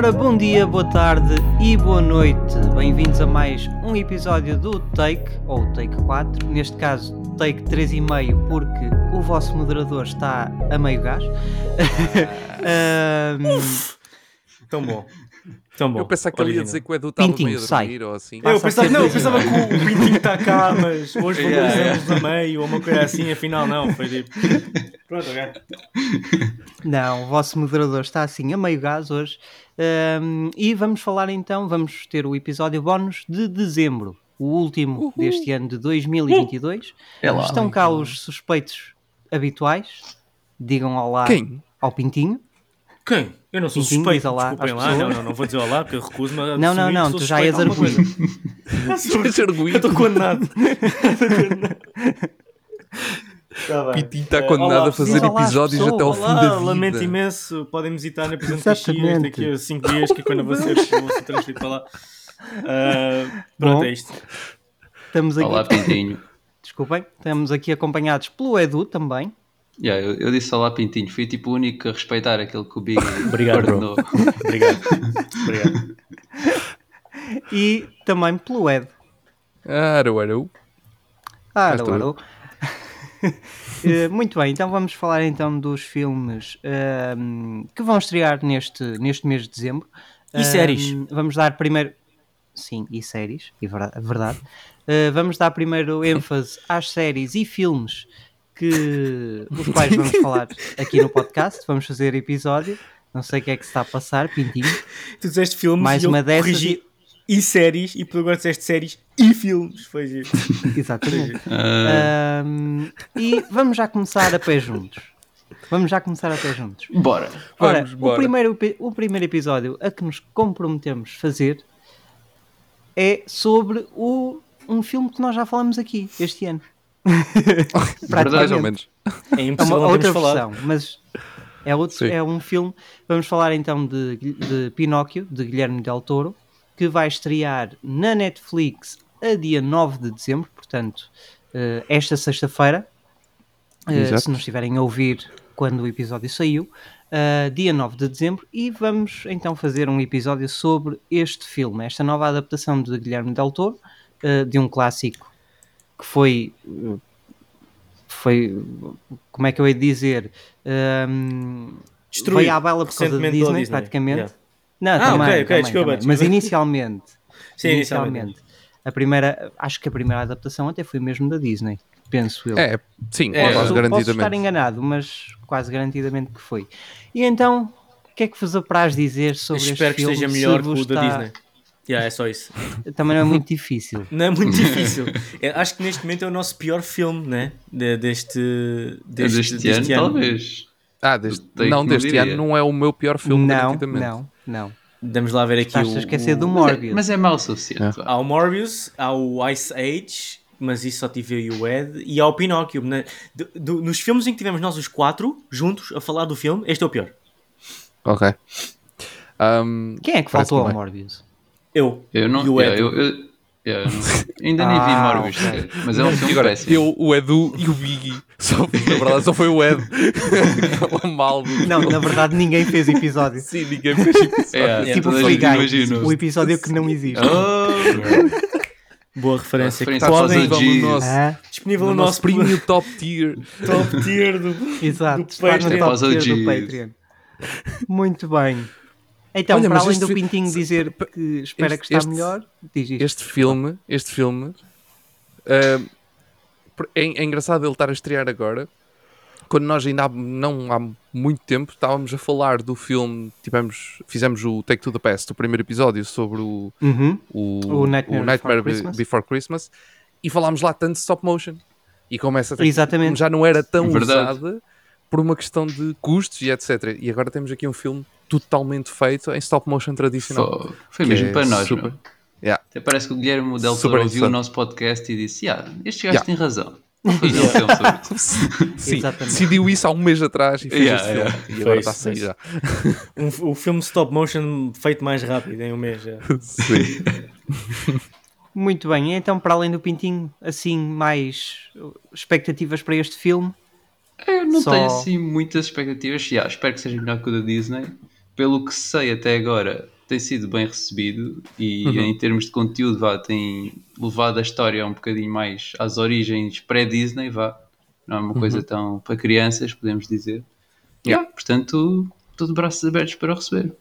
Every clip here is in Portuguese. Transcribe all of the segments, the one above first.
Ora, bom dia, boa tarde e boa noite. Bem-vindos a mais um episódio do Take, ou Take 4. Neste caso, Take 3,5, porque o vosso moderador está a meio gás. um, Tão bom. Tão bom. Eu pensava que ele ia dizer que o Edu estava meio a sai. dormir ou assim. Eu pensava, não, eu dois pensava que o, o Pintinho está cá, mas hoje Yeah, valorizamos a meio ou uma coisa assim, afinal não, foi tipo. Pronto, ok. Não, o vosso moderador está assim a meio gás hoje. Ahm, e vamos falar então, vamos ter o episódio bónus de dezembro, o último deste ano de 2022. É lá. Estão cá os suspeitos habituais. Digam olá Quem? ao Pintinho. Quem? Eu não sou Pintinho, suspeito, diz olá desculpem lá. Não, não, não vou dizer olá porque eu recuso-me a Não, não, não, tu já és arguído. coisa. Estás Eu estou condenado. Tá bem. Pintinho está condenado olá, a fazer olá episódios pessoas. até ao fim Olá, da vida. lamento imenso. Podem visitar na Prisão de Caxias daqui a 5 dias, que é quando eu vou ser, vou ser transferido para lá. Ah, pronto, Bom. é isto. Estamos aqui, Olá, Pintinho. desculpem, estamos aqui acompanhados pelo Edu também. Yeah, eu, eu disse olá, Pintinho. Fui tipo o único a respeitar aquele que o Big Obrigado, ordenou. Obrigado. Obrigado. E também pelo Ed. Ah, estou alô, alô. Eh, Muito bem, então vamos falar então dos filmes ahm, que vão estrear neste, neste mês de dezembro. E séries. Vamos dar primeiro. Sim, e séries, e verdade. Eh, vamos dar primeiro ênfase às séries e filmes que os quais vamos falar aqui no podcast. Vamos fazer episódio. Não sei o que é que se está a passar, Pintinho. Tu disseste filmes Mais e uma dessas corrigi e séries e por agora disseste séries e filmes. Foi giro. Exatamente. Ah, Ahm, e vamos já começar a pé juntos. Vamos já começar a pé juntos. bora. Ora, Vamos, o bora. primeiro, o primeiro episódio a que nos comprometemos fazer é sobre o, um filme que nós já falamos aqui este ano. Verdade, Mais ou menos. É É impossível uma não outra versão, mas é, outro, Sim. é um filme. Vamos falar então de, de Pinóquio, de Guilherme Del Toro, que vai estrear na Netflix a dia 9 de dezembro, portanto, eh, esta sexta-feira. Exato. se nos estiverem a ouvir quando o episódio saiu, eh, dia 9 de dezembro, e vamos então fazer um episódio sobre este filme, esta nova adaptação de Guilherme Del Toro, de um clássico que foi foi como é que eu hei de dizer Ahm, Destruído veio à bela por causa da Disney, Disney. praticamente Yeah. não, Ah, também, ok, ok, também, desculpa, também. desculpa. mas inicialmente Sim, inicialmente a primeira acho que a primeira adaptação até foi mesmo da Disney penso eu É, sim, É, quase posso, posso estar garantidamente. enganado mas quase garantidamente que foi e então o que é que vos apraz dizer sobre Espero este que filme esteja se melhor que o da está- Disney. Yeah, é só isso. também não é muito difícil Não é muito difícil. É, acho que neste momento é o nosso pior filme, né? De- deste, deste, Deste, ano, talvez. Ah, deste, não, deste ano não é o meu pior filme, não não não Vamos lá ver aqui estás o, a esquecer do o- Mas é, Morbius mas é mau o suficiente. vá. Há o Morbius, há o Ice Age, mas isso só tive eu e o Ed, e há o Pinóquio. né? Do- do- nos filmes em que tivemos nós os quatro juntos a falar do filme, este é o pior. Ok. Um, quem é que faltou ao bem. Morbius Eu. Eu não. E o yeah, Ed. eu, eu- eu não- ainda nem vi Ah, Morbius, mas é um filme agora, péssimo. eu, o Edu e o Biggie. Só, na verdade, só foi o Ed. Aquela mal do não na verdade ninguém fez episódio Sim, ninguém fez episódio. É, tipo Free gente Guy, imaginou. o episódio que não existe. Oh, Boa referência. referência que podem, OGs. Disponível no nosso, Ah, disponível no no nosso nosso premium top tier. top tier do. exato, do está no Patreon. do. Patreon. Muito bem. Então, Olha, para além do fi- Pintinho dizer que espera este- que está este- melhor, diz isto. Este filme, este filme, ah, é, é engraçado ele estar a estrear agora, quando nós ainda há, não há muito tempo estávamos a falar do filme, tivemos, fizemos o Take to the Past, o primeiro episódio sobre o, Uhum. o, O Nightmare Before Be- Christmas. Before Christmas e falámos lá tanto de stop motion e como essa Exatamente. já não era tão Verdade. usada por uma questão de custos e etc. E agora temos aqui um filme totalmente feito em stop motion tradicional. Foi, foi mesmo é para nós, super. não? Yeah. Até parece que o Guilherme Del Toro ouviu o nosso podcast e disse: yeah, este gajo Yeah. tem razão. Vou fazer um filme sobre isso. Sim, Exatamente. decidiu isso há um mês atrás e fez Yeah, este yeah. filme. E agora está a sair foi já. Um, o filme stop motion feito mais rápido em um mês. já. Sim. Muito bem, então para além do Pintinho, assim, mais expectativas para este filme? Eu não Só- tenho assim muitas expectativas. Yeah, espero que seja melhor que o da Disney. Pelo que sei até agora, tem sido bem recebido e Uhum. em termos de conteúdo, vá, tem levado a história um bocadinho mais às origens pré-Disney, vá. Não é uma coisa tão para crianças, podemos dizer. Yeah. Yeah, portanto, tudo braços abertos para o receber.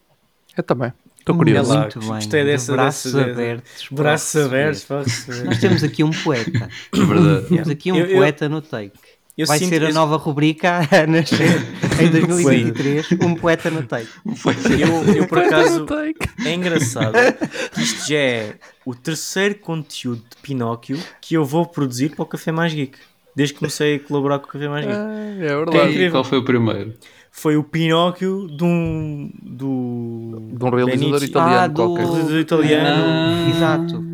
Eu também. Estou curioso. Muito bem. gostei de dessa- braços dessa- abertos. Braços receber. abertos, para receber. Nós temos aqui um poeta. É verdade. Temos aqui um Eu- eu- poeta no take. Eu Vai sinto- ser a nova rubrica a nascer em 2023. um poeta no take. Eu, eu, por acaso, Take. é engraçado que isto já é o terceiro conteúdo de Pinóquio que eu vou produzir para o Café Mais Geek. Desde que comecei a colaborar com o Café Mais Geek. Ah, é É verdade. E qual foi o primeiro? Foi o Pinóquio de um. do. De um realizador Benici. italiano Ah, do- qualquer. Realizador italiano. Ah. Exato.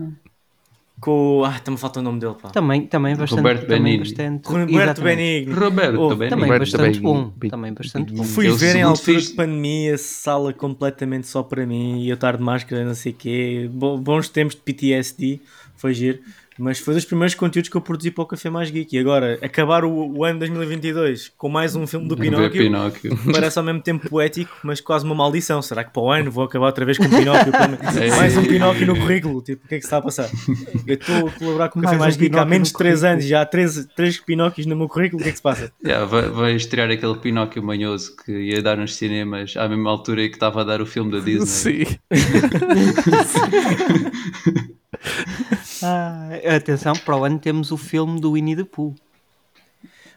Com. Ah, está-me faltando o nome dele, pá. Também, também bastante. Roberto também Benigni. bastante Roberto exatamente. Benigni. Roberto Oh, também. Também Roberto bastante Benigni. bom. Também bastante bom. Fui ver em altura fixe. de pandemia, sala completamente só para mim e eu estar de máscara, não sei o quê. Bo- Bons tempos de PTSD, foi giro. Mas foi dos primeiros conteúdos que eu produzi para o Café Mais Geek. E agora, acabar o, o ano 2022 com mais um filme do Pinóquio, Pinóquio. parece ao mesmo tempo poético, mas quase uma maldição. Será que para o ano vou acabar outra vez com o Pinóquio? Mais um Pinóquio no currículo. Tipo, o que é que se está a passar? Eu estou a colaborar com o Café Mais um Mais Geek há menos no de 3 currículo. anos e já há 3, três Pinóquios no meu currículo. O que é que se passa? Yeah, vai, vai estrear aquele Pinóquio manhoso que ia dar nos cinemas à mesma altura que estava a dar o filme da Disney. Sim. Ah, atenção, para o ano temos o filme do Winnie the Pooh.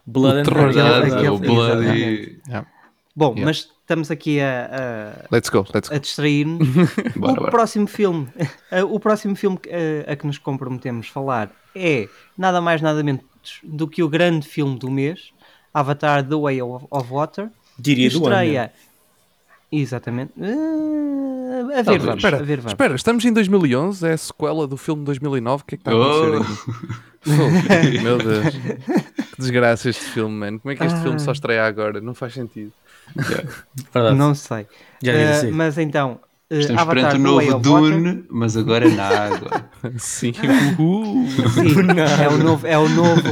Blood and terror o Bloody. Yeah. Bom, Yeah. mas estamos aqui a, Let's go, let's a, go. a distrair-nos. O bora. próximo filme, o próximo filme eh, a que nos comprometemos falar é nada mais nada menos do que o grande filme do mês, Avatar: The Way of, of Water, que Diria do ano. estreia. Exatamente. Eh, a ver, vamos, Espera, a ver, vamos. espera, estamos em 2011, é a sequela do filme de 2009, o que é que está a Oh. acontecer aqui? Fogo, Meu Deus, que desgraça este filme, mano. Como é que este Ah. filme só estreia agora? Não faz sentido. Verdade. Não sei. Já disse. mas então, eh, Estamos Avatar: perante o novo. Dune, mas agora na água. Sim. Uhul. Sim, é o novo, é o novo,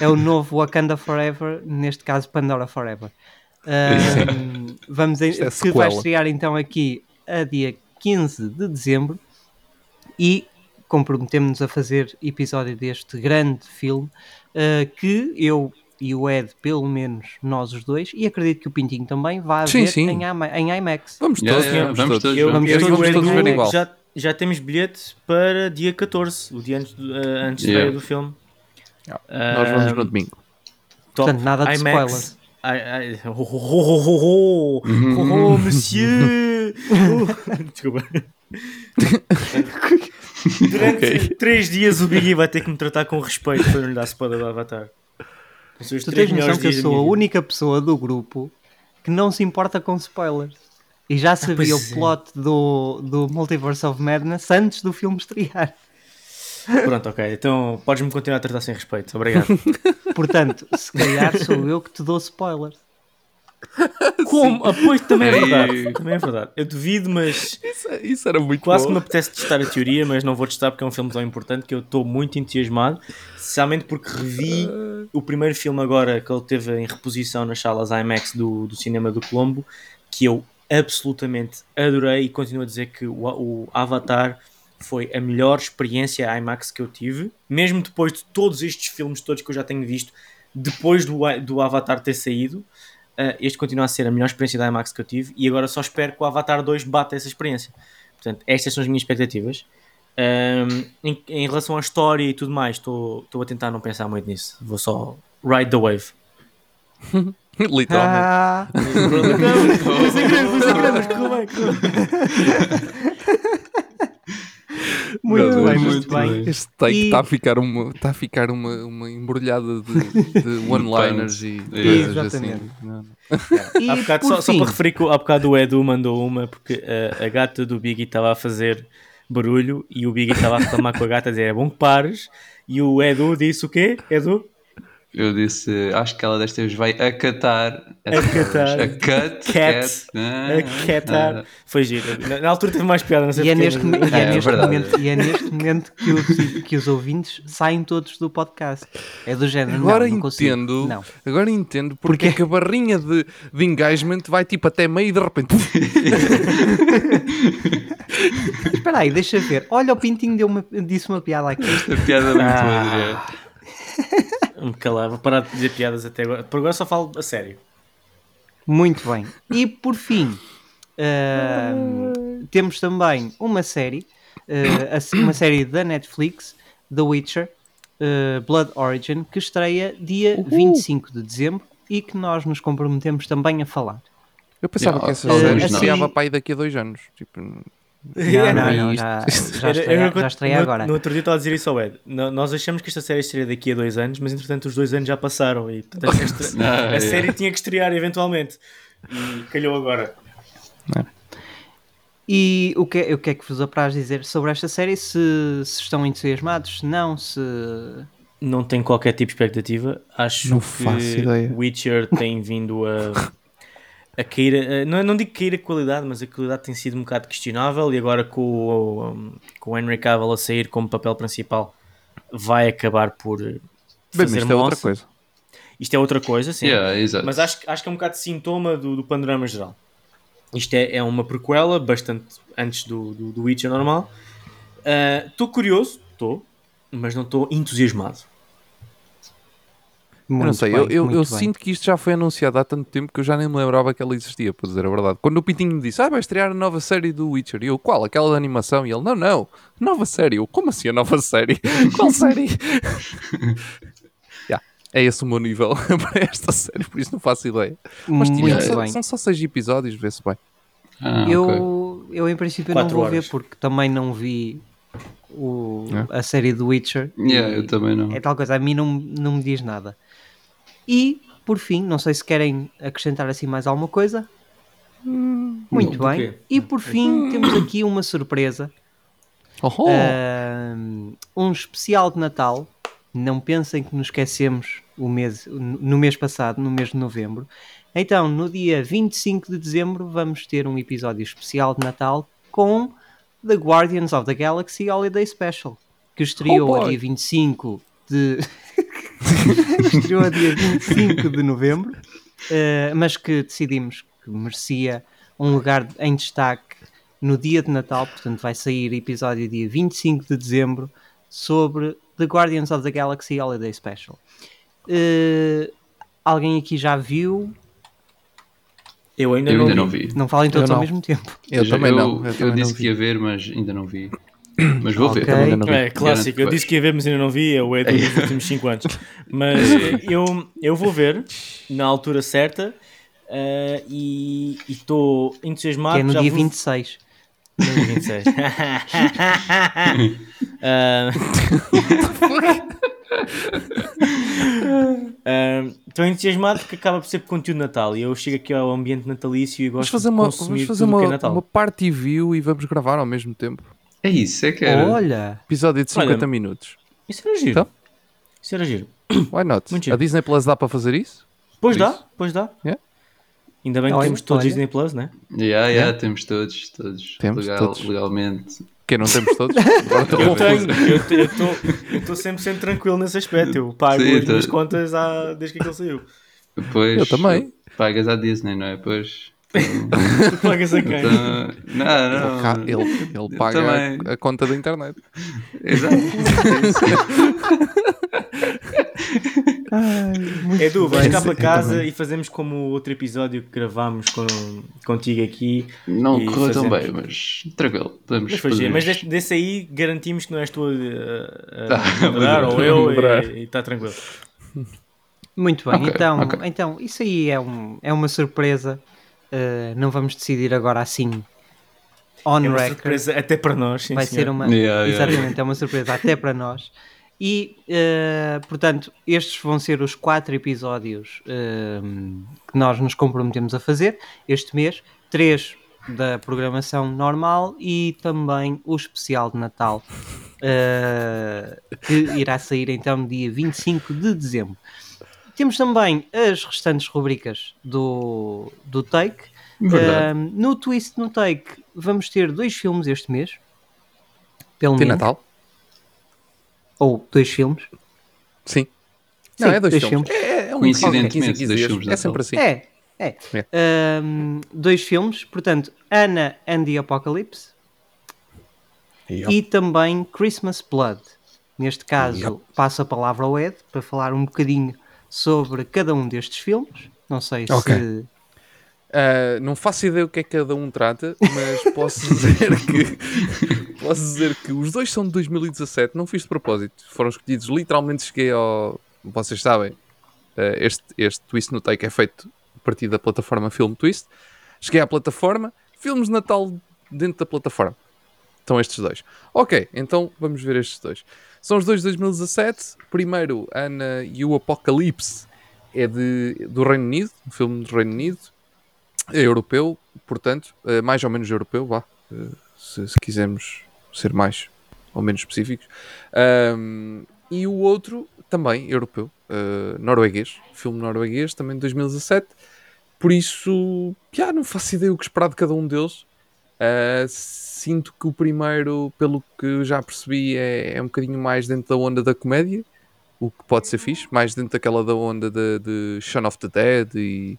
é o novo Wakanda Forever, neste caso Pandora Forever. Ahm, vamos em, é que vai estrear então aqui a dia 15 de dezembro e comprometemos-nos a fazer episódio deste grande filme ah, que eu e o Ed, pelo menos nós os dois, e acredito que o Pintinho também, vai Sim, ver sim. Em, em IMAX. Vamos todos, yeah, vamos, vamos todos. todos, Eu, vamos eu todos e o ver igual. igual. Já, já temos bilhete para dia 14, o dia antes, do, eh, antes Yeah. do filme. Yeah. Ah, Nós vamos no domingo. top Portanto, nada de IMAX. spoilers. Ai, ai, oh, oh, oh, oh, oh, oh, oh, monsieur! Oh, Desculpa. Durante três dias o Biggie vai ter que me tratar com respeito para não lhe dar spoiler do Avatar. Tu tens noção que eu sou a única pessoa do grupo que não se importa com spoilers. E já sabia o pois é. plot do, do Multiverse of Madness antes do filme estrear. Pronto, ok. Então podes-me continuar a tratar sem respeito. Obrigado. Portanto, se calhar sou eu que te dou spoilers. Como? Apoio também é verdade. Também é verdade. Eu duvido, mas Isso, isso era muito quase que me bom. apetece testar a teoria, mas não vou testar porque é um filme tão importante que eu estou muito entusiasmado. Especialmente porque revi o primeiro filme agora que ele teve em reposição nas salas IMAX do, do cinema do Colombo, que eu absolutamente adorei e continuo a dizer que o, o Avatar foi a melhor experiência IMAX que eu tive, mesmo depois de todos estes filmes todos que eu já tenho visto, depois do, do Avatar ter saído, Uh, este continua a ser a melhor experiência da IMAX que eu tive e agora só espero que o Avatar 2 bata essa experiência. Portanto, estas são as minhas expectativas. Um, em, em relação à história e tudo mais, estou estou a tentar não pensar muito nisso. Vou só ride the wave. Literalmente. Ah. muito Meu bem, muito muito bem. bem. Este take E- está a ficar uma, está a ficar uma, uma embrulhada de, de one-liners e coisas Exatamente. assim. Não, não. E Há bocado, só, só para referir que há bocado o Edu mandou uma porque uh, a gata do Biggie estava a fazer barulho e o Biggie estava a reclamar com a gata a dizer é bom que pares e o Edu disse o quê? Edu? Eu disse, acho que ela desta vez vai acatar. esta Acatar. vez. Acat, Cat. cat, ah, Acatar. Foi giro. Na, na altura teve mais piada, não sei E é, neste, e é É, é neste momento, e é neste momento que, os, que os ouvintes saem todos do podcast. É do género. Agora não, não consigo. entendo, Não. agora entendo porque Porquê? é que a barrinha de, de engagement vai tipo até meio e de repente. Espera aí, deixa ver. Olha, o Pintinho deu uma, disse uma piada aqui. A piada muito Ah. boa. Me calar, vou parar de dizer piadas até agora. Por agora só falo a sério. Muito bem. E por fim, ahm, temos também uma série, a- uma série da Netflix, The Witcher, ah, Blood Origin, que estreia dia 25 de dezembro e que nós nos comprometemos também a falar. Eu pensava Yeah, que essa uh, série assim- estreava para aí daqui a dois anos. Tipo, Não, É, não, é não, já, já estreia, eu- já estreia no- agora. No outro dia estava a dizer isso ao Ed. Nós achamos que esta série estreia daqui a dois anos, mas entretanto os dois anos já passaram e portanto, estre- Ah, a é. série tinha que estrear eventualmente. E calhou agora. E o que, é- o que é que vos apraz dizer sobre esta série? Se, se estão entusiasmados, se não, se... Não tenho qualquer tipo de expectativa. Acho Não que. Witcher tem vindo a, a cair. não, não digo cair a qualidade, mas a qualidade tem sido um bocado questionável. E agora com o, um, com o Henry Cavill a sair como papel principal, vai acabar por bem, fazer isto é outra moça. coisa. Isto é outra coisa, sim. Yeah, exato. Mas acho, acho que é um bocado de sintoma do, do panorama geral. Isto é, é uma prequela, bastante antes do, do, do Witcher normal. Estou curioso, estou, mas não estou entusiasmado. Eu não Muito sei, bem, eu, eu, muito eu sinto que isto já foi anunciado há tanto tempo que eu já nem me lembrava que ela existia, para dizer a verdade. Quando o Pintinho me disse, ah, vai estrear a nova série do Witcher, e eu, qual? Aquela da animação? E ele, não, não, nova série. Eu, como assim a nova série? qual série? Yeah, É esse o meu nível para esta série, por isso não faço ideia. Mas tipo, Muito são, bem. são só seis episódios, vê-se bem. Ah, eu, eu, em princípio, não Quatro vou horas. ver porque também não vi o, É? a série do Witcher. Yeah, e eu também não. É tal coisa, a mim não, não me diz nada. E, por fim, não sei se querem acrescentar assim mais alguma coisa. Muito bem. E por fim, temos aqui uma surpresa. Oh, oh. Ahm, um especial de Natal. Não pensem que nos esquecemos o mês, no mês passado, no mês de novembro. Então, no dia 25 de dezembro, vamos ter um episódio especial de Natal com The Guardians of the Galaxy Holiday Special, que estreou Oh, a dia 25 de. estreou a dia 25 de novembro, eh, mas que decidimos que merecia um lugar em destaque no dia de Natal, portanto vai sair episódio dia 25 de dezembro sobre The Guardians of the Galaxy Holiday Special. Eh, alguém aqui já viu? Eu ainda, Eu não, ainda vi. não vi. Não falem todos Eu ao mesmo tempo. eu já- também eu, não. Eu, Eu, também disse não que ia ver, mas ainda não vi. Mas vou Ok. ver. Também ainda não vi. É clássico, eu disse que ia ver, mas ainda não vi. É o Edu dos últimos 5 anos. Mas eh, eu, eu vou ver na altura certa eh, e estou entusiasmado. que é no dia vou- 26. No dia 26. Ah, ah, Estou entusiasmado porque acaba por ser conteúdo de Natal e eu chego aqui ao ambiente natalício e Vamos gosto fazer de uma, consumir vamos fazer tudo o que é uma, Natal. uma party view e vamos gravar ao mesmo tempo. É isso, é que era. Olha, Episódio de 50 Olha, minutos. Isso era giro. Então? Isso era giro. Why not? Muito giro. A Disney Plus dá para fazer isso? Pois Por dá, isso. pois dá. Yeah. Ainda bem que Olha, temos todos olha. Disney Plus, né? Yeah, yeah, temos todos, todos. Temos Legal- todos. Legalmente. Que não temos todos? Agora estou Eu tenho, eu estou eu estou sempre, sempre tranquilo nesse aspecto. Eu pago Sim, as tô- minhas contas há, desde que aquele saiu. Depois. Eu também. Pagas à Disney, não é? Pois. Tu pagas a quem? Então, não, Ele, não. ele, ele Eu paga também. a, a conta da internet. Exato. Edu, vamos bem. cá para casa e fazemos como o outro episódio que gravámos com, contigo aqui. Não correu tão bem, mas tranquilo. Podemos Mas, fazer. Mas desse, desse aí garantimos que não és tu a, a, Tá, a ou eu e está tranquilo. muito bem. Ok, então, ok. então, isso aí é, um, é uma surpresa. Uh, não vamos decidir agora assim on É uma record. surpresa até para nós. Sim, vai senhor. ser uma Yeah, yeah, exatamente é uma surpresa até para nós e eh, portanto estes vão ser os quatro episódios ehm, que nós nos comprometemos a fazer este mês três da programação normal e também o especial de Natal eh, que irá sair então no dia 25 de dezembro temos também as restantes rubricas do, do Take. Um, no Twist no Take vamos ter dois filmes este mês. Pelo Tem menos. Natal? Ou dois filmes. Sim. Sim, Não, é dois, dois filmes. filmes. É, é um Coincidentemente, 15 em 15 dois dias. filmes de É sempre assim. É, é. Um, dois filmes, portanto, Anna and the Apocalypse Yep. e também Christmas Blood. Neste caso, Yep. passo a palavra ao Ed para falar um bocadinho sobre cada um destes filmes. Não sei Ok. se. Uh, não faço ideia o que é que cada um trata, mas posso dizer que posso dizer que os dois são de 2017, não fiz de propósito, foram escolhidos literalmente cheguei ao. Vocês sabem, uh, este, este Twist no Take é feito a partir da plataforma Film Twist. Cheguei à plataforma, filmes de Natal dentro da plataforma. Estão estes dois. Ok, então vamos ver estes dois. São os dois de 2017. Primeiro, Ana e o Apocalipse é de, do Reino Unido, um filme do Reino Unido. É europeu, portanto, eh, mais ou menos europeu, vá, eh, se, se quisermos ser mais ou menos específicos. Ahm, e o outro também europeu, eh, norueguês, filme norueguês, também de 2017. Por isso, já não faço ideia o que esperar de cada um deles. Uh, sinto que o primeiro, pelo que já percebi, é, é um bocadinho mais dentro da onda da comédia, o que pode ser fixe, mais dentro daquela da onda de, de Shaun of the Dead e,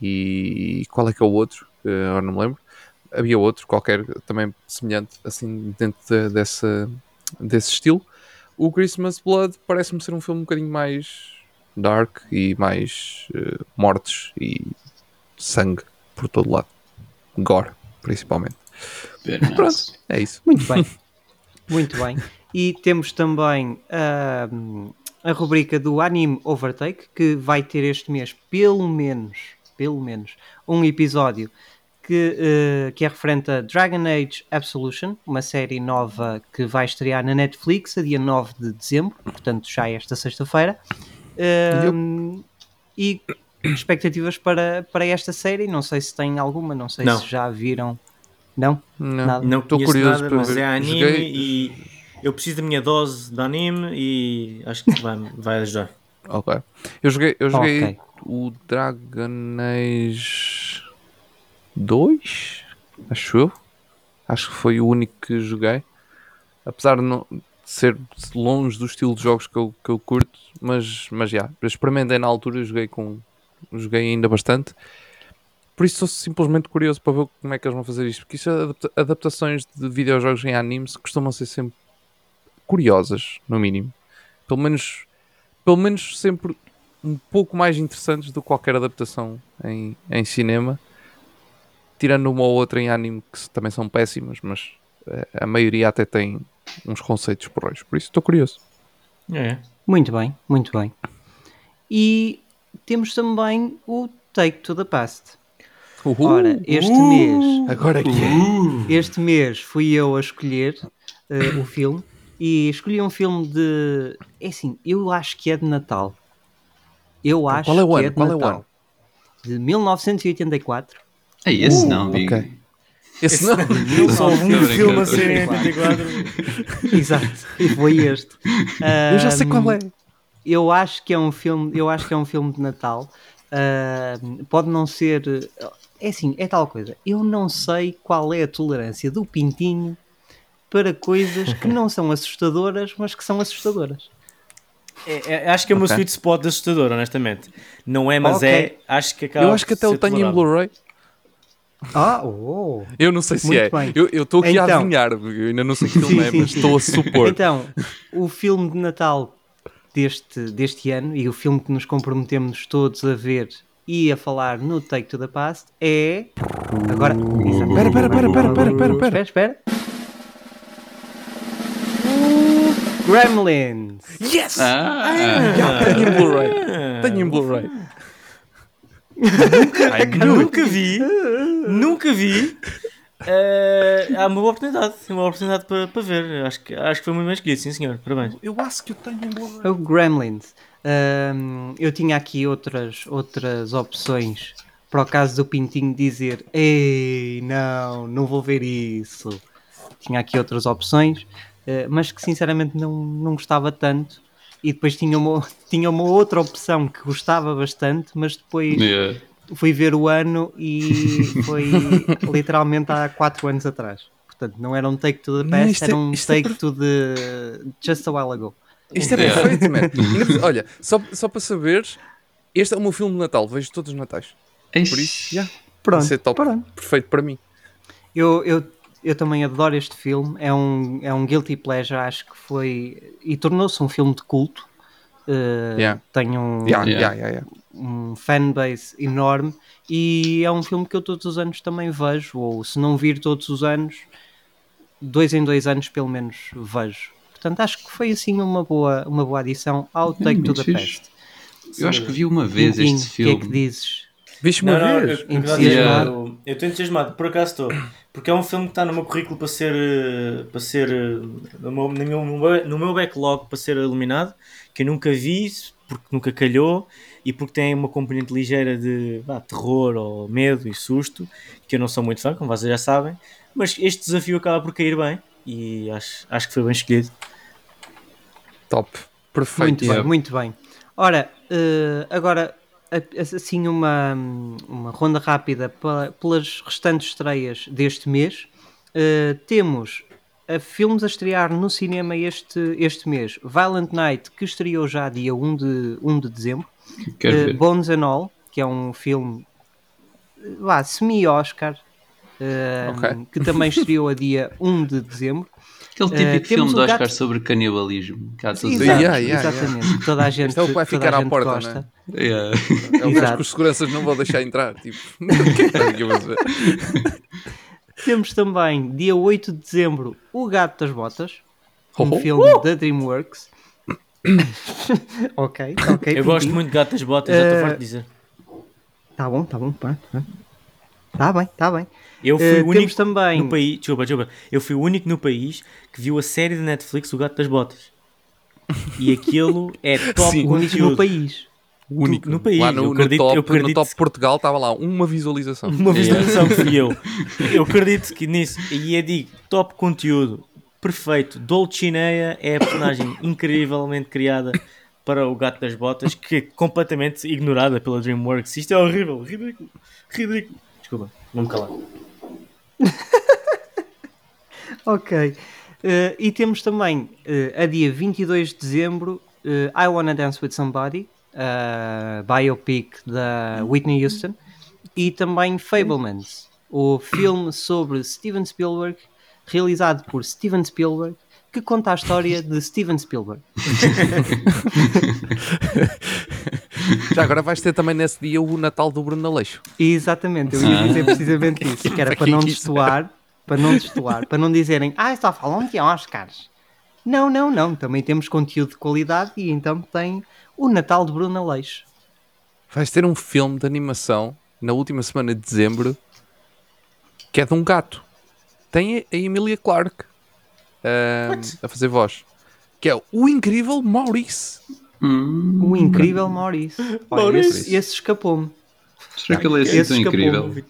e qual é que é o outro? Uh, não me lembro. Havia outro qualquer também semelhante, assim, dentro de- dessa, desse estilo. O Christmas Blood parece-me ser um filme um bocadinho mais dark e mais uh, mortes e sangue por todo lado. Gore, principalmente. Pronto, é isso. Muito bem. Muito bem. E temos também ahm, a rubrica do Anime Overtake, que vai ter este mês pelo menos, pelo menos, um episódio que, eh, que é referente a Dragon Age Absolution, uma série nova que vai estrear na Netflix a dia 9 de dezembro, portanto já esta sexta-feira. Ahm, E expectativas para, para esta série? Não sei se tem alguma, não sei Não. se já viram. Não? Não. Não estou curioso nada, para mas ver. é anime Joguei- e eu preciso da minha dose de anime e acho que vai, vai ajudar. Ok. Eu joguei, eu joguei Ok. o Dragon Age 2, acho eu. Acho que foi o único que joguei. Apesar de não ser longe do estilo de jogos que eu, que eu curto, mas, mas já, experimentei na altura, joguei com. Joguei ainda bastante. Por isso estou simplesmente curioso para ver como é que eles vão fazer isto. Porque adapta- adaptações de videojogos em animes costumam ser sempre curiosas, no mínimo. Pelo menos, pelo menos sempre um pouco mais interessantes do que qualquer adaptação em, em cinema. Tirando uma ou outra em anime que também são péssimas, mas eh, a maioria até tem uns conceitos porreiros. Por isso estou curioso. É. Muito bem, muito bem. E temos também o Take to the Past. Uhul. Ora, este mês, Agora é que é. este mês fui eu a escolher eh, o filme e escolhi um filme de. É assim, eu acho que é de Natal. Eu acho qual é o que ano? é de Qual é o Natal. ano? De 1984. É esse não, Big. ok. Esse não. Só houve um filme a brincando, ser em tô 84. Exato, e foi este. Eu já sei qual é. Eu acho que é um filme eu acho que é um filme de Natal Ahm, pode não ser é assim, é tal coisa eu não sei qual é a tolerância do Pintinho para coisas que não são assustadoras mas que são assustadoras É, é, acho que é o meu sweet spot assustador, honestamente. Não é, mas Ok. é. Acho que acaba Eu acho que até o tenho em. Blu-ray. ah, oh. Eu não sei se Muito é. bem. Eu estou aqui a Então. adivinhar. Eu ainda não sei que filme Sim, é, mas sim. estou a supor. então o filme de Natal deste, deste ano e o filme que nos comprometemos todos a ver e a falar no Take to the Past é agora Espera, espera, espera, espera, espera, espera, espera. espera, espera. Gremlins Yes! Ah, Já, tenho em Blu-ray. Tenho em Blu-ray. Ai, Nunca vi, nunca vi. Eh, há uma boa oportunidade, uma boa oportunidade para, para ver. Acho que, acho que foi muito bem escolhido, sim senhor. Parabéns. Eu acho que eu tenho em Blu-ray. É o Gremlins. Ahm, eu tinha aqui outras, outras opções para o caso do Pintinho dizer Ei, não, não vou ver isso. Tinha aqui outras opções, eh, mas que sinceramente não, não gostava tanto. e depois tinha uma, tinha uma outra opção que gostava bastante, mas depois Yeah. Fui ver o ano e foi literalmente há 4 anos atrás. Portanto, não era um take to the past, é- era um é take to the just a while ago. Isto é Yeah. perfeito, man. Olha, só, só para saberes, este é o meu filme de Natal, vejo todos os Natais. Por isso, já. Pronto, Isso é top. pronto. Perfeito para mim. Eu, eu, eu também adoro este filme, é um, é um guilty pleasure, acho que foi e tornou-se um filme de culto. Uh, Yeah. Tem um, Yeah, Yeah. yeah, yeah, yeah. um fanbase enorme e é um filme que eu todos os anos também vejo, ou se não vir todos os anos, dois em dois anos pelo menos vejo. Portanto, acho que foi assim uma boa, uma boa adição ao É, Take to muito the. Past. Eu acho que vi uma vez Tintin, este O que é que filme. dizes? Viste uma Não, não, vez? eu- eu- Entusiasmado. eu- Eu estou entusiasmado, por acaso estou. Porque é um filme que está no meu currículo para ser. eh, para ser eh, no, meu, no, meu, no meu backlog para ser eliminado, que eu nunca vi, porque nunca calhou e porque tem uma componente ligeira de terror ou medo e susto, que eu não sou muito fã, como vocês já sabem. Mas este desafio acaba por cair bem e acho, acho que foi bem escolhido. Top. Perfeito. Muito bem, muito bem. Ora, eh, agora assim uma, uma ronda rápida pelas restantes estreias deste mês. Eh, temos a filmes a estrear no cinema este, este mês. Violent Night, que estreou já dia 1 de, 1 de dezembro. Eh, ver. Bones and All, que é um filme eh, vá, semi-Oscar, eh, Ok. que também estreou a dia 1 de dezembro. Aquele eh, típico temos filme de o Oscar gato- sobre canibalismo. Que há todos os Exato. Yeah, yeah, exatamente. que Toda a gente, Este é o que vai ficar à gente porta, gosta. né? Yeah. É o gajo que os seguranças não vão deixar entrar. Tipo, é? Temos também, dia 8 de dezembro, O Gato das Botas, um Oh, oh. filme da DreamWorks. ok, ok. Eu gosto muito de gatas botas, já estou Eh, farto de dizer. Tá bom, tá bom. pronto, pronto. Tá bem, tá bem. Eu fui Eh, o único também. no país, desculpa, desculpa, eu fui o único no país que viu a série de Netflix O Gato das Botas. E aquilo é top Sim. O único conteúdo. no país. O único. no país, Lá eu no, no acredito- top, eu acredito- no top Portugal estava lá uma visualização. Uma visualização que fui eu. Eu acredito que nisso. E eu digo, top conteúdo, perfeito. Dolcineia é a personagem incrivelmente criada para o Gato das Botas, que é completamente ignorada pela DreamWorks. Isto é horrível, ridículo, ridículo. Desculpa, não me calar. Ok. Eh, e temos também, eh, a dia 22 de dezembro, eh, I Wanna Dance With Somebody, a biopic da Whitney Houston, e também Fablemans, o filme sobre Steven Spielberg, realizado por Steven Spielberg, que conta a história de Steven Spielberg. Já agora vais ter também nesse dia o Natal do Bruno Aleixo. Exatamente, eu ia dizer precisamente isso, que era Para não destoar, para não destoar, para não dizerem, ah, está falando de Oscars. Não, não, não, também temos conteúdo de qualidade e então tem o Natal de Bruno Aleixo. Vais ter um filme de animação na última semana de dezembro que é de um gato. Tem a Emilia Clarke ahm, a fazer voz. Que é o incrível Maurice. Hum, O incrível Maurício. Olha, Maurício. esse, esse escapou-me. será que ele é assim Esse tão escapou. incrível?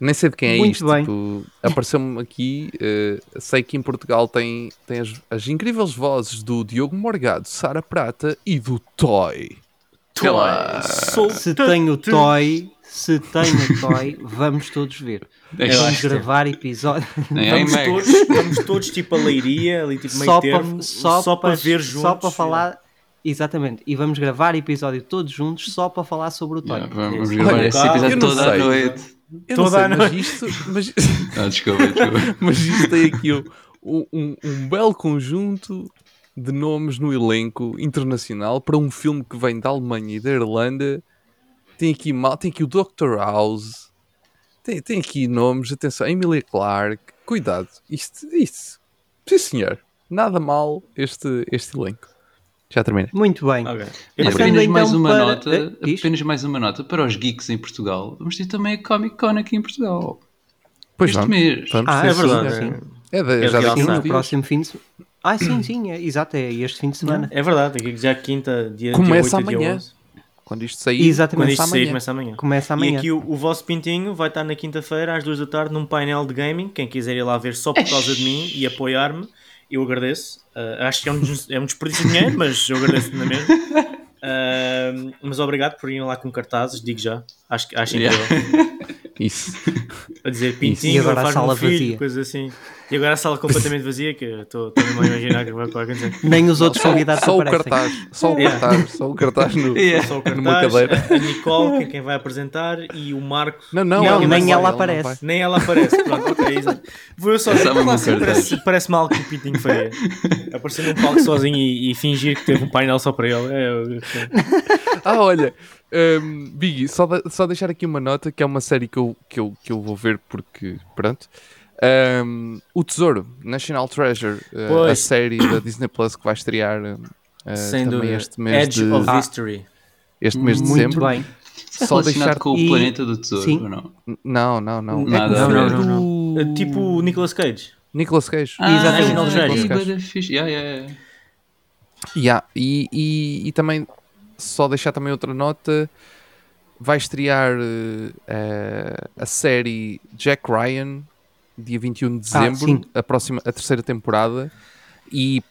Nem sei de quem é Muito isto. tipo, Apareceu-me aqui. eh, sei que em Portugal tem, tem as, as incríveis vozes do Diogo Morgado, Sara Prata e do Toy. Claro. Se tem o Toy, se tem o Toy, vamos todos ver. É Vamos acho que- gravar episódio Nem Vamos todos, vamos todos tipo a leiria, ali tipo meio só, termo, para, só, só para para ver juntos. Só para falar. Exatamente. E vamos gravar episódio todos juntos só para falar sobre o Toy. Yeah, vamos Olha, gravar esse eu episódio não toda a sei. noite. Eu Toda não a sei, mas noite. isto, mas, Ah, desculpa, desculpa. mas isto tem aqui um, um, um belo conjunto de nomes no elenco internacional para um filme que vem da Alemanha e da Irlanda. Tem aqui, mal, tem aqui o Dr. House, tem, tem aqui nomes, atenção, Emilia Clarke. Cuidado, isto, isto, sim senhor, nada mal este, este elenco. Já terminei. Muito bem. Ok. Passando apenas então mais uma para- nota, Eh, apenas mais uma nota para os geeks em Portugal. Vamos ter também a Comic Con aqui em Portugal. Pois este vamos, mês. vamos Ah, é verdade, sim. sim. É, da- É já daqui no próximo fim de semana. Ah, sim, sim, é, exato, é este fim de semana. É verdade, aqui já quinta, dia Começa dia 8 e dia amanhã. 11. Quando isto sair, Exatamente. Quando isto começa sair, amanhã. começa amanhã. Começa E amanhã. aqui o, o vosso pintinho vai estar na quinta-feira às duas da tarde num painel de gaming. Quem quiser ir lá ver só por causa de mim e apoiar-me, eu agradeço. Uh, acho que é um, é um desperdício de dinheiro, mas eu agradeço na mesma. Uh, mas obrigado por irem lá com cartazes, digo já. Acho, que- acho Yeah. Isso. A dizer E pintinho, agora a faz-me um sala filho, vazia. coisas assim. E agora a sala completamente vazia, que eu estou mesmo a imaginar que vai acontecer. Nem os outros Só, convidados só o aparecem. cartaz. Só o Yeah. cartaz. Só o cartaz no, Yeah. Só o numa cartaz, cadeira. a, Nicole, que é quem vai apresentar, e o Marco. Não, não, Não, ele nem vai, ela não aparece. vai. Nem ela aparece, pronto, ok. Vou eu só É dizer, só mesmo "Pá, o sim, cartaz." parece, parece mal que o Pintinho faria. Aparecer num palco sozinho e, e fingir que teve um painel só para ele. É, eu- eu- Ah, olha, hum, Biggie, só, de- só deixar aqui uma nota que é uma série que eu, que eu, que eu vou ver porque, pronto. Hum, o Tesouro, National Treasure, uh, a série da Disney Plus que vai estrear uh, sem também dúvida. este mês Edge de, of Ah. History. este mês de Muito dezembro. bem. Isso é Só relacionado deixar- com o e- planeta do tesouro, Sim. ou não? Não, não, não. Nada. É Não, não, do Uh, Tipo o Nicolas Cage. Nicolas Cage. Exatamente. Ah, que bué da fixe. Yeah, yeah, yeah. Yeah, e, e, e também, só deixar também outra nota, vai estrear eh, a série Jack Ryan, dia 21 de Ah, dezembro, sim. a, próxima, a terceira temporada, e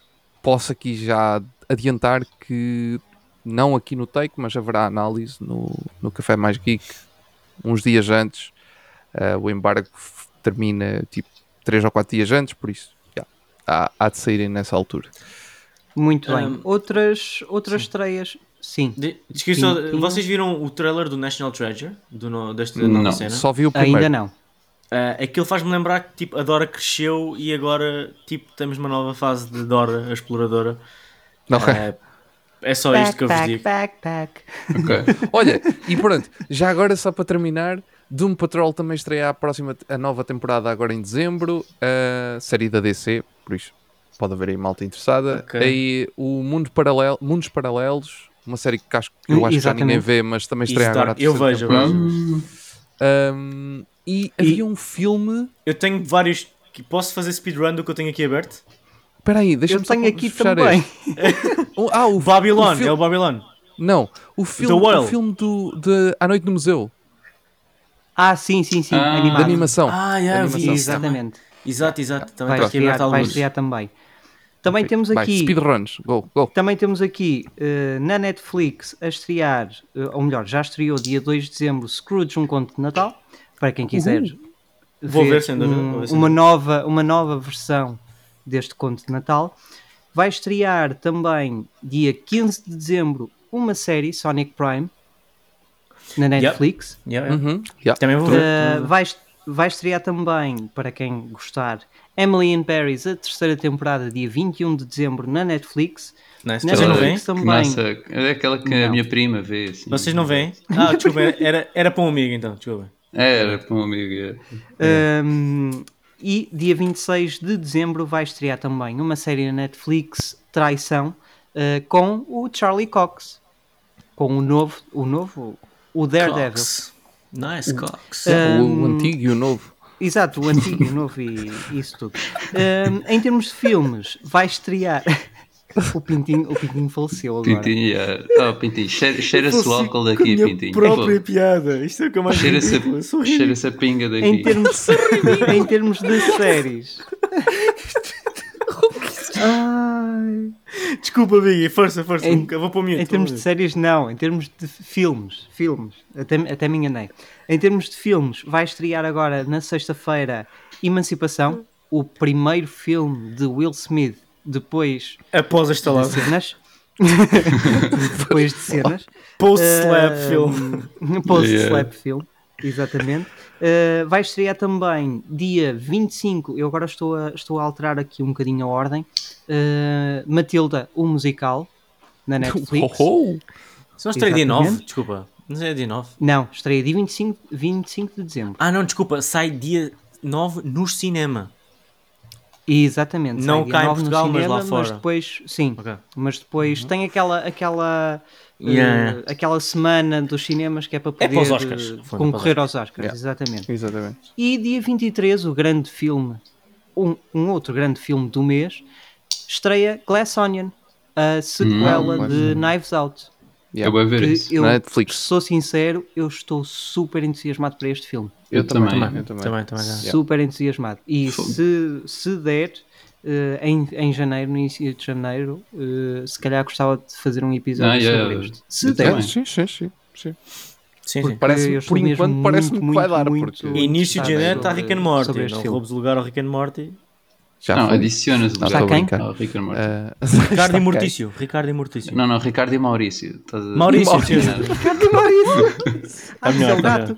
posso aqui já adiantar que, não aqui no Take, mas haverá análise no, no Café Mais Geek, uns dias antes, Eh, o embargo termina tipo 3 ou 4 dias antes, por isso, yeah, há, há de saírem nessa altura. Muito bem. Um, outras outras estreias, sim. De, vocês viram o trailer do National Treasure? Do no, desta Não. nova cena? Só vi o primeiro. Ainda não. Uh, aquilo faz-me lembrar que tipo, a Dora cresceu e agora tipo, temos uma nova fase de Dora, a exploradora. Ok. Uh, é só isto que eu vos digo. backpack. Ok. Olha, e pronto, já agora só para terminar, Doom Patrol também estreia a próxima, a nova temporada agora em dezembro, a série da DC, por isso pode haver aí malta interessada. Ok. Aí o Mundo Paralelo, Mundos Paralelos, uma série que acho, que eu Hum, acho que já ninguém exatamente. vê, mas também estreia agora a eu vejo, vejo. Um, e havia um filme. Eu tenho vários. que- Posso fazer speedrun do que eu tenho aqui aberto? Espera aí, Eu deixa-me só tenho aqui fechar também. ah, o, Babylon, o filme- é o Babylon. Não, o filme, o filme do, de À Noite no Museu, Ah, sim, sim, sim. Ah. de animado. animação. Ah, vi Animação. Exatamente. Exato, exato. Também Vai estrear, aberto vai alguns. estrear também. Também Ok, temos aqui, Speedruns, go, go. também temos aqui eh, na Netflix a estrear, eh, ou melhor, já estreou dia 2 de dezembro Scrooge, um conto de Natal, para quem quiser Vou ver, um- vou ver, sem uma, dúvida. nova, uma nova versão deste conto de Natal. Vai estrear também dia 15 de dezembro uma série, Sonic Prime, na Netflix. Yeah, yeah. Uhum, yeah. Também vou ver. Uh, vai, vai estrear também, para quem gostar, Emily in Paris, a terceira temporada, dia 21 de dezembro, na Netflix. Nice. Vocês não veem? Também. Nossa, é aquela que a Não. minha prima vê. Assim. Vocês não veem? Ah, desculpa, era, era para um amigo então, desculpa. Era para um amigo. é. Um, e dia 26 de dezembro vai estrear também uma série na Netflix, Traição, uh, com o Charlie Cox. Com o novo, o novo, o Daredevil. Cox. Nice, Cox. O, Um, o antigo e o novo. Exato, o antigo, o novo e isso tudo. Um, em termos de filmes, vai estrear. o, Pintinho, o Pintinho faleceu agora. Pintinho, yeah. oh, Pintinho, cheira- cheira-se o álcool daqui, Pintinho. própria piada. Isto é o que eu mais Cheira-se a, cheira-se a pinga daqui. Em termos, em termos de séries. Ai. Desculpa, Biggie, força, força. Em- vou para o mute. Em termos de séries, não. Em termos de filmes. Filmes. Até, até me enganei. Em termos de filmes, vai estrear agora na sexta-feira Emancipação, o primeiro filme de Will Smith de... depois Após a de cenas. depois de cenas. Post-slap Uh, film. Post-slap film, exatamente. Uh, vai estrear também dia 25. Eu agora estou a, estou a alterar aqui um bocadinho a ordem. Uh, Matilda, o musical, na Netflix. Oh, oh. Se não estreia dia Exatamente. 9, desculpa. Não é dia 9. Não, estreia dia 25, 25 de dezembro. Ah, não, desculpa. Sai dia 9 no cinema. Exatamente. Não sai cá em 9 no Portugal, mas cinema, lá fora. depois, sim, Ok. mas depois tem aquela, aquela, uh, Yeah. aquela semana dos cinemas que é para É poder para os Oscars, uh, fundo, concorrer para aos Oscars. Yeah. Exatamente. Exatamente. E dia 23, o grande filme, um, um outro grande filme do mês, estreia Glass Onion, a sequela Hum, de. Knives Out. Eu vou ver isso. eu, Na Netflix. sou sincero, eu estou super entusiasmado para este filme. Eu também. Eu também. Também, também. Super entusiasmado. E se, se der, eh, em, em janeiro, no início de janeiro, eh, se calhar gostava de fazer um episódio Ah, yeah, sobre este. Se eu der. Sim, sim, sim. sim. Sim, Porque sim. parece, por enquanto parece-me muito, que vai dar. muito, porque Início de janeiro está Rick and Morty. Não filme. roubes o lugar ao Rick and Morty. já não, adicionas o Está quem? brincar. ao Rick and Morty. Ah, Ricardo e? Mortício. Ricardo e Mortício. Não, não, Ricardo e Maurício. Estás a- Maurício. Ricardo Maurício! Ah, melhor, é o tá gato.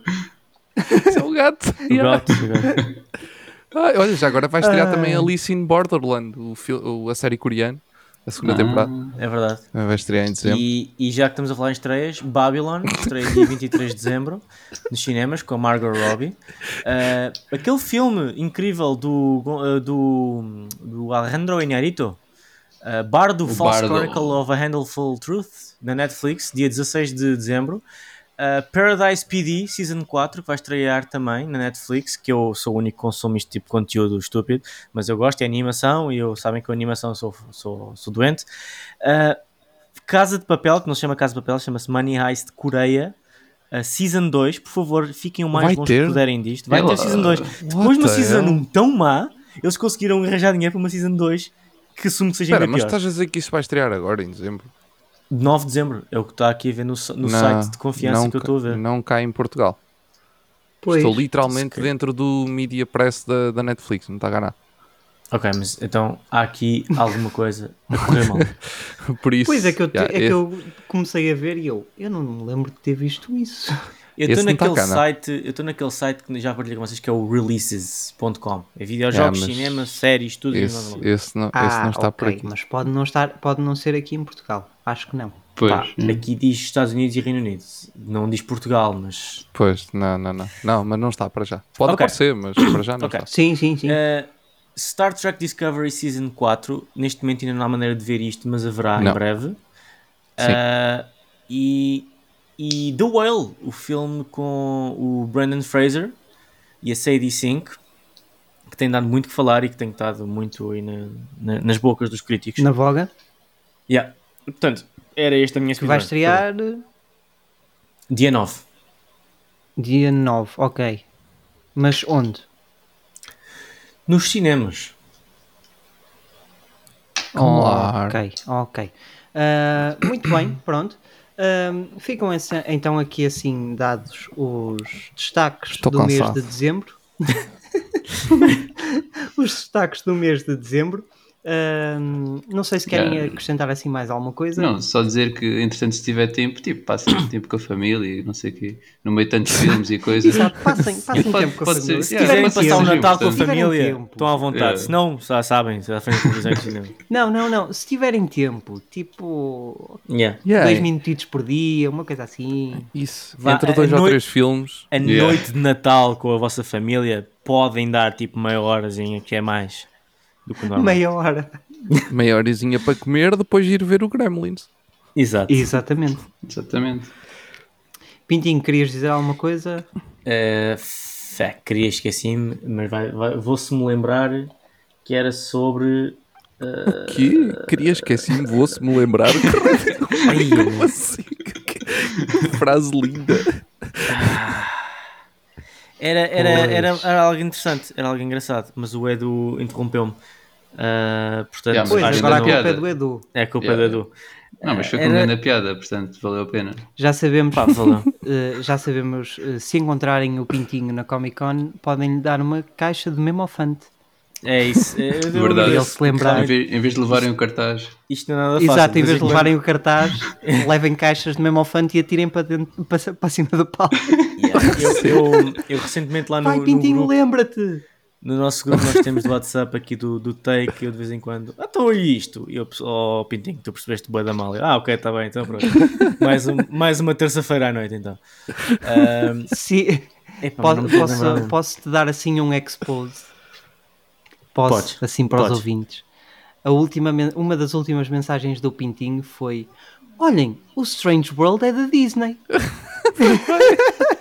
Esse é o gato. O gato, o gato. Ah, olha, já agora vai estrear Ah. também Alice in Borderland, o o- a série coreana, a segunda Ah, temporada. É verdade. Vai estrear em dezembro. E, e já que estamos a falar em estreias, Babylon, estreia dia 23 de dezembro, nos cinemas, com a Margot Robbie. Ah, aquele filme incrível do, ah, do, do Alejandro Iñárritu, ah, Bardo, O False Bardo. Chronicle of a Handful Truth, na Netflix, dia 16 de dezembro. Ah, Paradise PD Season 4, que vai estrear também na Netflix, que eu sou o único que consumo este tipo de conteúdo estúpido, mas eu gosto, é animação, e eu sabem que a animação sou, sou, sou doente. Ah, Casa de Papel, que não se chama Casa de Papel, chama-se Money Heist Coreia. a Season 2, por favor, fiquem o mais Vai longe ter? que puderem disto. Vai Ela- ter Season 2. What Depois de uma Season hell? 1 tão má, eles conseguiram arranjar dinheiro para uma Season 2 que assumo que seja Espera, ainda mas pior. estás a dizer que isso vai estrear agora, em dezembro? 9 de dezembro é o que está aqui a ver no, no Não, site de confiança que eu estou a ver. Não cá em Portugal. Pois. Estou literalmente Ok. dentro do Media Press da, da Netflix, não está a ganhar. Ok, mas então há aqui alguma coisa a correr mal. Por isso. Pois é que, eu, te- yeah, é que esse- eu comecei a ver e eu, eu não me lembro de ter visto isso. Eu Esse estou não tá naquele cá, não? site, eu estou naquele site que já partilhei com vocês que é o releases.com. É videojogos, É, cinema, séries, tudo e mais Esse, alguma esse, não, esse não está por Ah, ok, aqui. Mas pode não, estar, pode não ser aqui em Portugal. Acho que não. Pois. Hum. aqui diz Estados Unidos e Reino Unido. Não diz Portugal, mas. Pois, não, não, não. Não, mas não está para já. Pode Ok. aparecer, mas para já não Ok. está. Sim, sim, sim. Uh, Star Trek Discovery Season 4. Neste momento ainda não há maneira de ver isto, mas haverá em Não. breve. Sim. Uh, e, e The Whale, o filme com o Brandon Fraser e a Sadie Sink, que tem dado muito que falar e que tem estado muito aí na- na- nas bocas dos críticos. Na voga, Yeah. Portanto, era esta a minha que vai estrear Dia 9. dia 9, ok. Mas onde? Nos cinemas. Claro. Ok, ok. Ah, muito bem, pronto. Ahm, ficam essa- então aqui assim dados os destaques Estou do mês cansado. de dezembro. os destaques do mês de dezembro. Ahm, não sei se querem Yeah. acrescentar assim mais alguma coisa. Não, só dizer que, entretanto, se tiver tempo, tipo, passem tempo com a família e não sei o quê, no meio de tantos filmes e coisas. Exato, passem, passem Pode- tempo com a pode família. ser- Se quiserem tiverem passar o Natal com a família, tempo. estão à vontade. Yeah. Se não, já sabem, à frente. Não, não, não. Se tiverem tempo, tipo Yeah. Dois é- minutitos por dia, uma coisa assim. Isso. Vá, Entre dois ou três filmes. A Yeah. noite de Natal com a vossa família podem dar tipo meia horazinha, que é mais do que o normal. Meia hora. Meia horinha para comer, depois ir ver o Gremlins. Exato. Exatamente. Exatamente. Pintinho, querias dizer alguma coisa? Uh, fé, queria esqueci-me, mas vai, vai- vou-se me lembrar que era sobre. Que? Queria esqueci-me, vou-se me lembrar. Como assim? Que frase linda. Era, era, Pois. era, era algo interessante, era algo engraçado, mas o Edu interrompeu-me. Uh, portanto, Yeah, Pois, agora a culpa é do Edu. é a culpa Yeah. do Edu. Não, mas foi com Era- grande piada, portanto, valeu a pena. Já sabemos, Pá, eh, já sabemos eh, se encontrarem o Pintinho na Comic Con, podem lhe dar uma caixa de memofante. É isso. É, Verdade. Ele se lembrar. Em vez, em vez de levarem o cartaz, Isto não é nada fácil. Exato, em vez de levarem o cartaz, levem caixas de memofante e atirem para, dentro, para, para cima do palco. Yeah, Eu, eu, eu recentemente lá no, Vai, no Pintinho, grupo, lembra-te! No nosso grupo nós temos do WhatsApp aqui do, do Take, eu de vez em quando, ah, então e isto? E eu, oh Pintinho, tu percebeste boa da mal. Eu, ah, ok, está bem, então pronto. mais, um, mais uma terça-feira à noite então. Ahm, Se, epá, posso, não me estou a posso, posso te dar assim um expose? Posso, Podes, assim para os podes. ouvintes. A última, uma das últimas mensagens do Pintinho foi: Olhem, o Strange World é da Disney.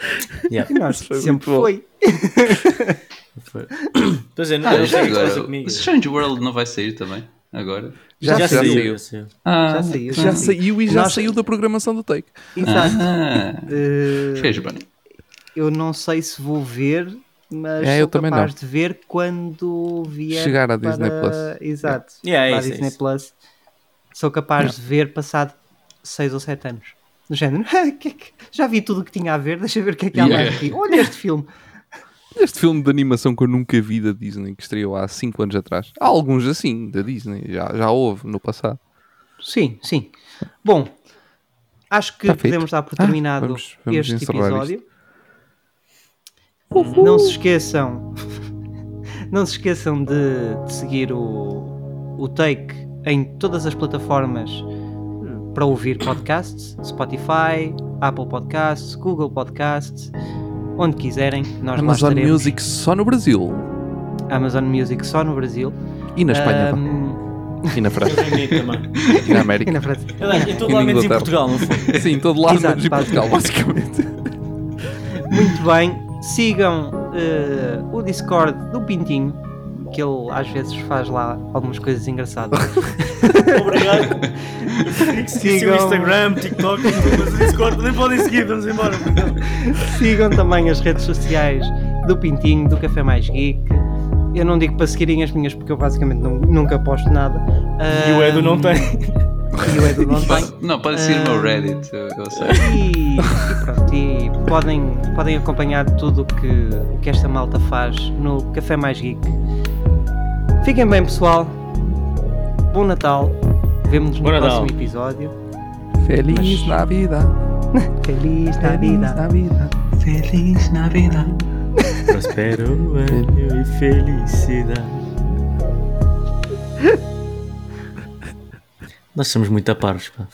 Yeah, E nós foi sempre foi. foi. Estou a dizer, não, Ah, já sei o que se passa agora, comigo. o Strange World não vai sair também, agora? Já, Já, já saiu, saiu. já saiu. Ah, Já saiu. Já saiu e já Nós- saiu da programação do Take. Exato. Ah, Eh, fez bem. eu não sei se vou ver, mas É, sou capaz não. de ver quando vier Chegar à para... Disney Plus. Exato, Yeah, é isso, é Disney isso. Plus. Sou capaz de ver passado 6 ou 7 anos. Do género, que é já vi tudo o que tinha a ver, deixa ver o que é que há mais Yeah. aqui. Olha este filme. Este filme de animação que eu nunca vi da Disney, que estreou há 5 anos atrás. Há alguns assim, da Disney, já, já houve no passado. Sim, sim. Bom, acho que Tá podemos dar por Ah, terminado vamos- vamos este episódio. Não se esqueçam, não se esqueçam de, de seguir o, o Take em todas as plataformas para ouvir podcasts, Spotify, Apple Podcasts, Google Podcasts, onde quiserem. Nós Amazon. Music só no Brasil. Amazon Music só no Brasil. E na Espanha. Ahm, e na França, também. e na e América. na França. Aliás, em todo E lado na menos em. Portugal, não foi? Sim, em todo lado, menos em Portugal, basicamente. Muito bem, sigam eh, o Discord do Pintinho, que ele às vezes faz lá algumas coisas engraçadas. Obrigado. Seguissem o Sigam- Instagram, TikTok, Discord nem podem seguir, vamos embora. sigam também as redes sociais do Pintinho, do Café Mais Geek. Eu não digo para seguirem as minhas porque eu basicamente nu- nunca posto nada. E o Edu não tem. E o Edu não tem. Não, pode seguir o meu Ah. Reddit, eu, sei. E, e pronto, e podem, podem acompanhar tudo o que, o que esta malta faz no Café Mais Geek. Fiquem bem, pessoal. Bom Natal. Vemo-nos no Bom Natal. próximo episódio. Feliz Mas- Navidad. Feliz Feliz Navidad. Navidad. Feliz Navidad. Prospero ano e felicidade. Nós somos muito aparos, pá.